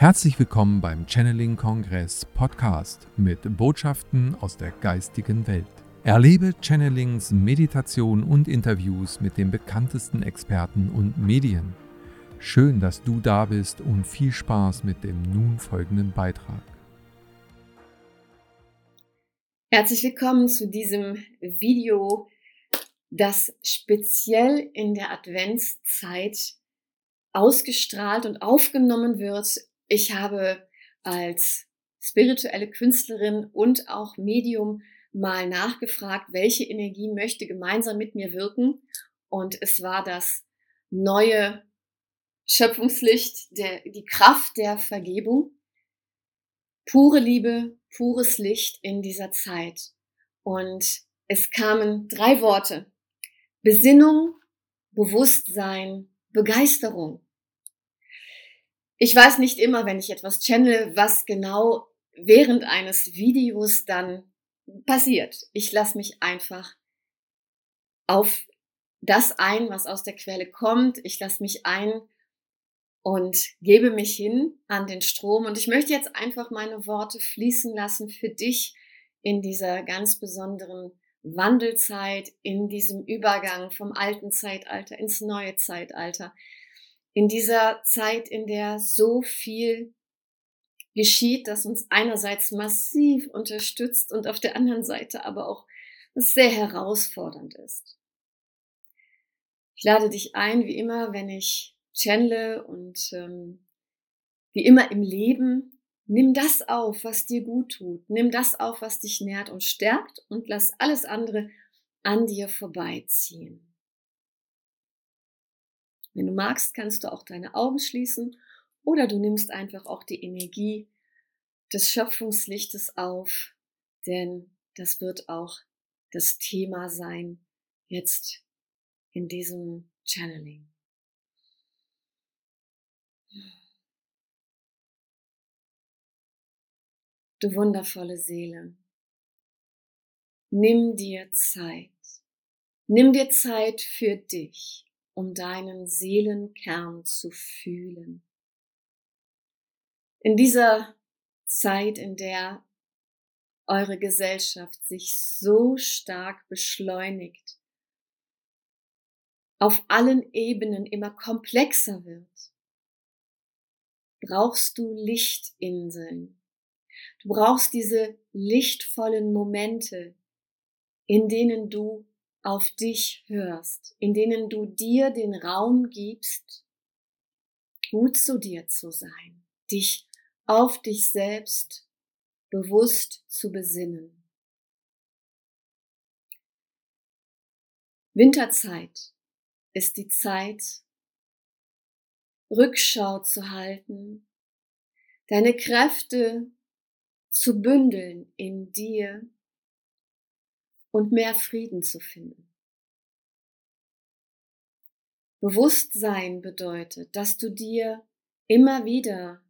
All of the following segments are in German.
Herzlich willkommen beim Channeling Kongress Podcast mit Botschaften aus der geistigen Welt. Erlebe Channelings, Meditation und Interviews mit den bekanntesten Experten und Medien. Schön, dass du da bist und viel Spaß mit dem nun folgenden Beitrag. Herzlich willkommen zu diesem Video, das speziell in der Adventszeit ausgestrahlt und aufgenommen wird. Ich habe als spirituelle Künstlerin und auch Medium mal nachgefragt, welche Energie möchte gemeinsam mit mir wirken. Und es war das neue Schöpfungslicht, der, die Kraft der Vergebung, pure Liebe, pures Licht in dieser Zeit. Und es kamen drei Worte. Besinnung, Bewusstsein, Begeisterung. Ich weiß nicht immer, wenn ich etwas channel, was genau während eines Videos dann passiert. Ich lasse mich einfach auf das ein, was aus der Quelle kommt. Ich lasse mich ein und gebe mich hin an den Strom. Und ich möchte jetzt einfach meine Worte fließen lassen für dich in dieser ganz besonderen Wandelzeit, in diesem Übergang vom alten Zeitalter ins neue Zeitalter, in dieser Zeit, in der so viel geschieht, das uns einerseits massiv unterstützt und auf der anderen Seite aber auch sehr herausfordernd ist. Ich lade dich ein, wie immer, wenn ich channele und ähm, wie immer im Leben, nimm das auf, was dir gut tut. Nimm das auf, was dich nährt und stärkt und lass alles andere an dir vorbeiziehen. Wenn du magst, kannst du auch deine Augen schließen oder du nimmst einfach auch die Energie des Schöpfungslichtes auf, denn das wird auch das Thema sein jetzt in diesem Channeling. Du wundervolle Seele, nimm dir Zeit. Nimm dir Zeit für dich, um deinen Seelenkern zu fühlen. In dieser Zeit, in der eure Gesellschaft sich so stark beschleunigt, auf allen Ebenen immer komplexer wird, brauchst du Lichtinseln. Du brauchst diese lichtvollen Momente, in denen du auf dich hörst, in denen du dir den Raum gibst, gut zu dir zu sein, dich auf dich selbst bewusst zu besinnen. Winterzeit ist die Zeit, Rückschau zu halten, deine Kräfte zu bündeln in dir und mehr Frieden zu finden. Bewusstsein bedeutet, dass du dir immer wieder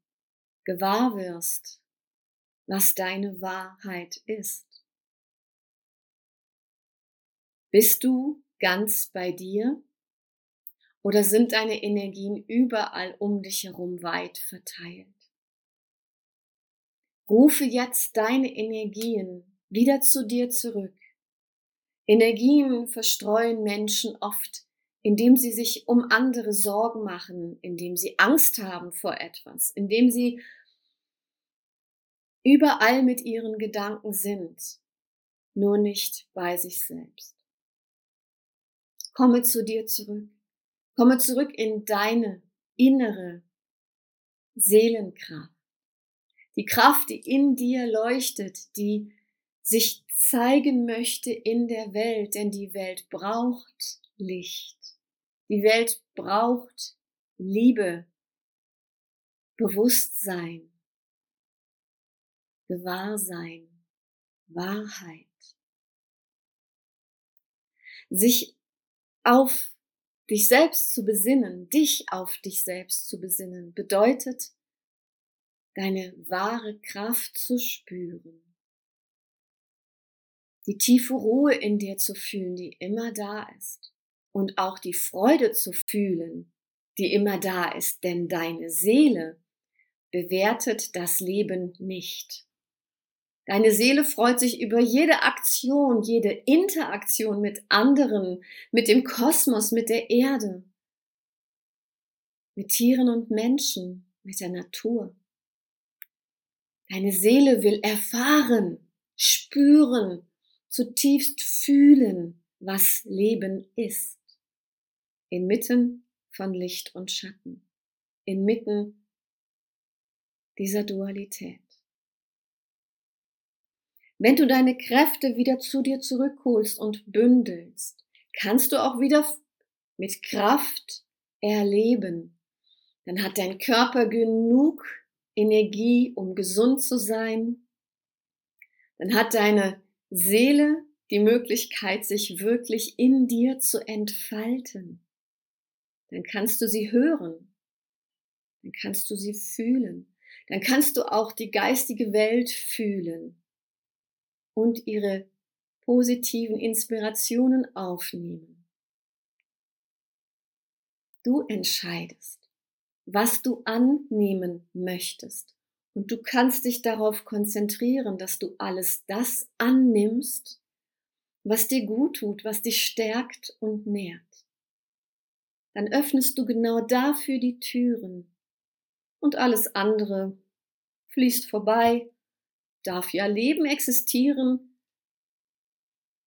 gewahr wirst, was deine Wahrheit ist. Bist du ganz bei dir oder sind deine Energien überall um dich herum weit verteilt? Rufe jetzt deine Energien wieder zu dir zurück. Energien verstreuen Menschen oft indem sie sich um andere Sorgen machen, indem sie Angst haben vor etwas, indem sie überall mit ihren Gedanken sind, nur nicht bei sich selbst. Komme zu dir zurück. Komme zurück in deine innere Seelenkraft. Die Kraft, die in dir leuchtet, die sich zeigen möchte in der Welt, denn die Welt braucht Licht. Die Welt braucht Liebe, Bewusstsein, Gewahrsein, Wahrheit. Sich auf dich selbst zu besinnen, dich auf dich selbst zu besinnen, bedeutet, deine wahre Kraft zu spüren. Die tiefe Ruhe in dir zu fühlen, die immer da ist. Und auch die Freude zu fühlen, die immer da ist, denn deine Seele bewertet das Leben nicht. Deine Seele freut sich über jede Aktion, jede Interaktion mit anderen, mit dem Kosmos, mit der Erde, mit Tieren und Menschen, mit der Natur. Deine Seele will erfahren, spüren, zutiefst fühlen, was Leben ist. Inmitten von Licht und Schatten, inmitten dieser Dualität. Wenn du deine Kräfte wieder zu dir zurückholst und bündelst, kannst du auch wieder mit Kraft erleben. Dann hat dein Körper genug Energie, um gesund zu sein. Dann hat deine Seele die Möglichkeit, sich wirklich in dir zu entfalten. Dann kannst du sie hören. Dann kannst du sie fühlen. Dann kannst du auch die geistige Welt fühlen und ihre positiven Inspirationen aufnehmen. Du entscheidest, was du annehmen möchtest. Und du kannst dich darauf konzentrieren, dass du alles das annimmst, was dir gut tut, was dich stärkt und nährt. Dann öffnest du genau dafür die Türen und alles andere fließt vorbei darf ja Leben existieren.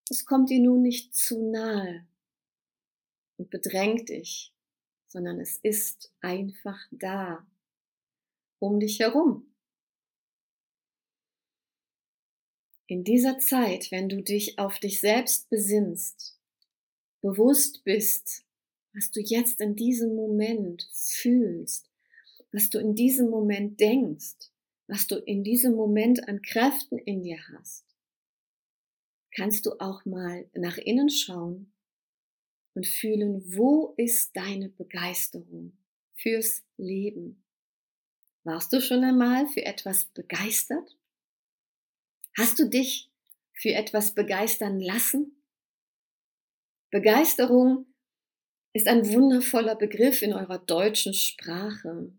Es kommt dir nun nicht zu nahe und bedrängt dich, sondern es ist einfach da, um dich herum. In dieser Zeit, wenn du dich auf dich selbst besinnst, bewusst bist, was du jetzt in diesem Moment fühlst, was du in diesem Moment denkst, was du in diesem Moment an Kräften in dir hast, kannst du auch mal nach innen schauen und fühlen, wo ist deine Begeisterung fürs Leben? Warst du schon einmal für etwas begeistert? Hast du dich für etwas begeistern lassen? Begeisterung ist ein wundervoller Begriff in eurer deutschen Sprache.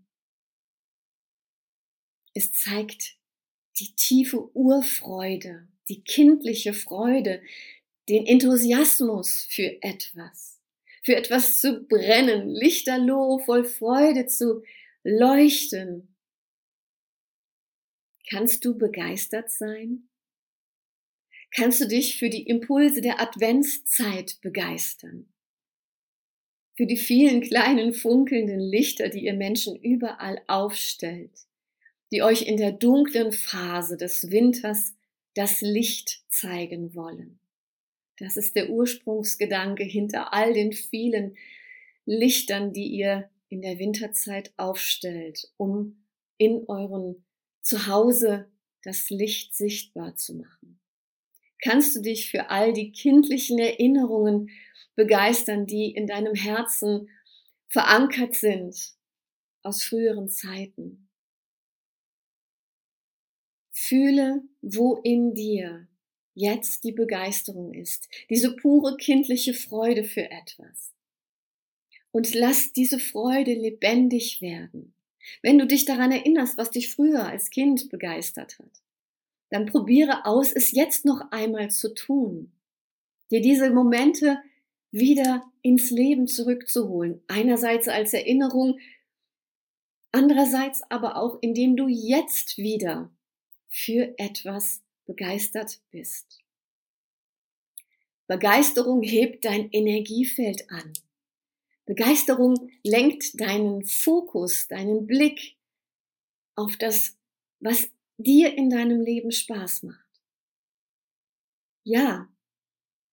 Es zeigt die tiefe Urfreude, die kindliche Freude, den Enthusiasmus für etwas, für etwas zu brennen, lichterloh, voll Freude zu leuchten. Kannst du begeistert sein? Kannst du dich für die Impulse der Adventszeit begeistern? Für die vielen kleinen funkelnden Lichter, die ihr Menschen überall aufstellt? die euch in der dunklen Phase des Winters das Licht zeigen wollen. Das ist der Ursprungsgedanke hinter all den vielen Lichtern, die ihr in der Winterzeit aufstellt, um in euren Zuhause das Licht sichtbar zu machen. Kannst du dich für all die kindlichen Erinnerungen begeistern, die in deinem Herzen verankert sind aus früheren Zeiten? Fühle, wo in dir jetzt die Begeisterung ist, diese pure kindliche Freude für etwas. Und lass diese Freude lebendig werden. Wenn du dich daran erinnerst, was dich früher als Kind begeistert hat, dann probiere aus, es jetzt noch einmal zu tun. Dir diese Momente wieder ins Leben zurückzuholen. Einerseits als Erinnerung, andererseits aber auch, indem du jetzt wieder für etwas begeistert bist. Begeisterung hebt dein Energiefeld an. Begeisterung lenkt deinen Fokus, deinen Blick auf das, was dir in deinem Leben Spaß macht. Ja,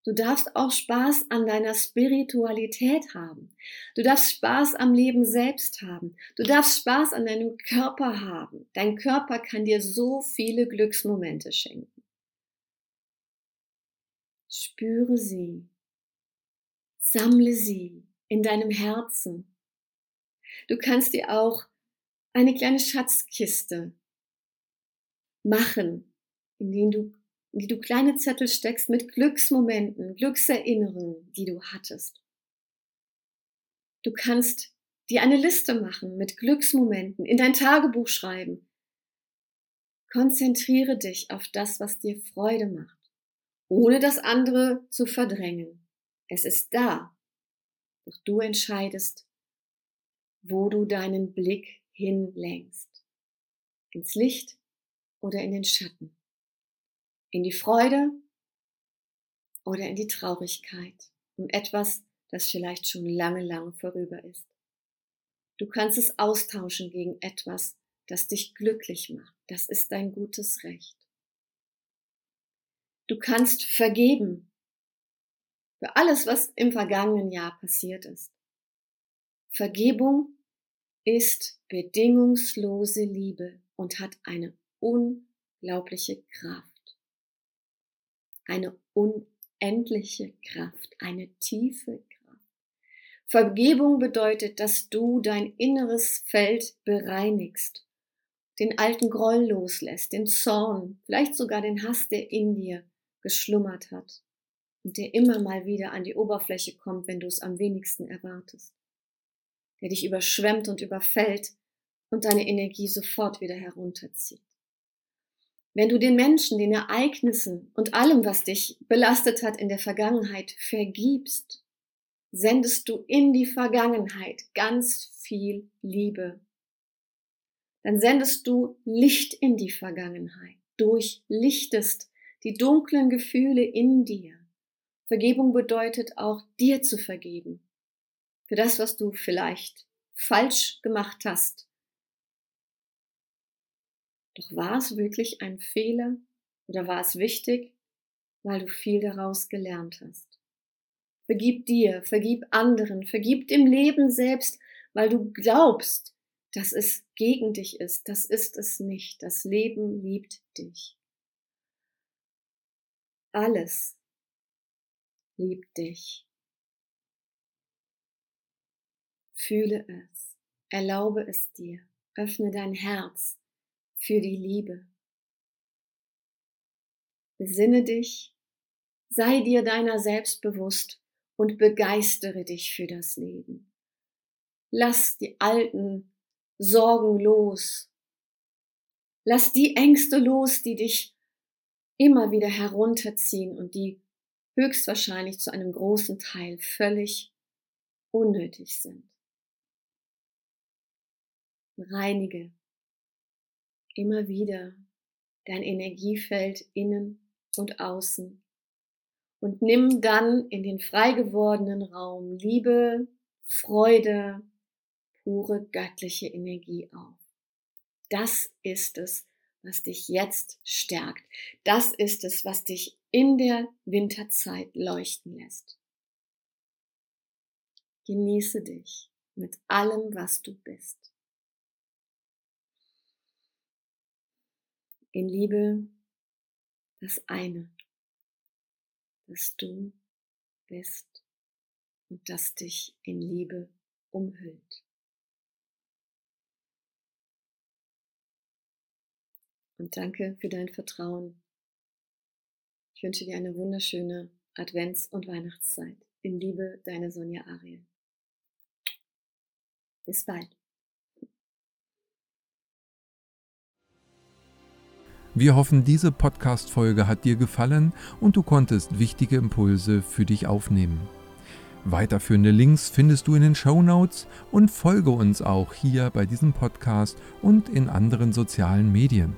Du darfst auch Spaß an deiner Spiritualität haben. Du darfst Spaß am Leben selbst haben. Du darfst Spaß an deinem Körper haben. Dein Körper kann dir so viele Glücksmomente schenken. Spüre sie. Sammle sie in deinem Herzen. Du kannst dir auch eine kleine Schatzkiste machen, in denen du in die du kleine Zettel steckst mit Glücksmomenten, Glückserinnerungen, die du hattest. Du kannst dir eine Liste machen mit Glücksmomenten, in dein Tagebuch schreiben. Konzentriere dich auf das, was dir Freude macht, ohne das andere zu verdrängen. Es ist da, doch du entscheidest, wo du deinen Blick hinlenkst. Ins Licht oder in den Schatten. In die Freude oder in die Traurigkeit. Um etwas, das vielleicht schon lange, lange vorüber ist. Du kannst es austauschen gegen etwas, das dich glücklich macht. Das ist dein gutes Recht. Du kannst vergeben für alles, was im vergangenen Jahr passiert ist. Vergebung ist bedingungslose Liebe und hat eine unglaubliche Kraft. Eine unendliche Kraft, eine tiefe Kraft. Vergebung bedeutet, dass du dein inneres Feld bereinigst, den alten Groll loslässt, den Zorn, vielleicht sogar den Hass, der in dir geschlummert hat der immer mal wieder an die Oberfläche kommt, wenn du es am wenigsten erwartest, der dich überschwemmt und überfällt und deine Energie sofort wieder herunterzieht. Wenn du den Menschen, den Ereignissen und allem, was dich belastet hat in der Vergangenheit, vergibst, sendest du in die Vergangenheit ganz viel Liebe. Dann sendest du Licht in die Vergangenheit, durchlichtest die dunklen Gefühle in dir. Vergebung bedeutet auch dir zu vergeben. Für das, was du vielleicht falsch gemacht hast. Doch war es wirklich ein Fehler oder war es wichtig, weil du viel daraus gelernt hast? Vergib dir, vergib anderen, vergib dem Leben selbst, weil du glaubst, dass es gegen dich ist. Das ist es nicht. Das Leben liebt dich. Alles liebt dich. Fühle es, erlaube es dir, öffne dein Herz für die Liebe. Besinne dich, sei dir deiner selbst bewusst und begeistere dich für das Leben. Lass die alten Sorgen los. Lass die Ängste los, die dich immer wieder herunterziehen und die höchstwahrscheinlich zu einem großen Teil völlig unnötig sind. Reinige immer wieder dein Energiefeld innen und außen und nimm dann in den frei gewordenen Raum Liebe, Freude, pure göttliche Energie auf. Das ist es, was dich jetzt stärkt. Das ist es, was dich in der Winterzeit leuchten lässt. Genieße dich mit allem, was du bist. In Liebe das eine dass du bist und das dich in Liebe umhüllt. Und danke für dein Vertrauen. Ich wünsche dir eine wunderschöne Advents- und Weihnachtszeit. In Liebe, deine Sonja Ariel. Bis bald. Wir hoffen, diese Podcast-Folge hat dir gefallen und du konntest wichtige Impulse für dich aufnehmen. Weiterführende Links findest du in den Show Notes und folge uns auch hier bei diesem Podcast und in anderen sozialen Medien.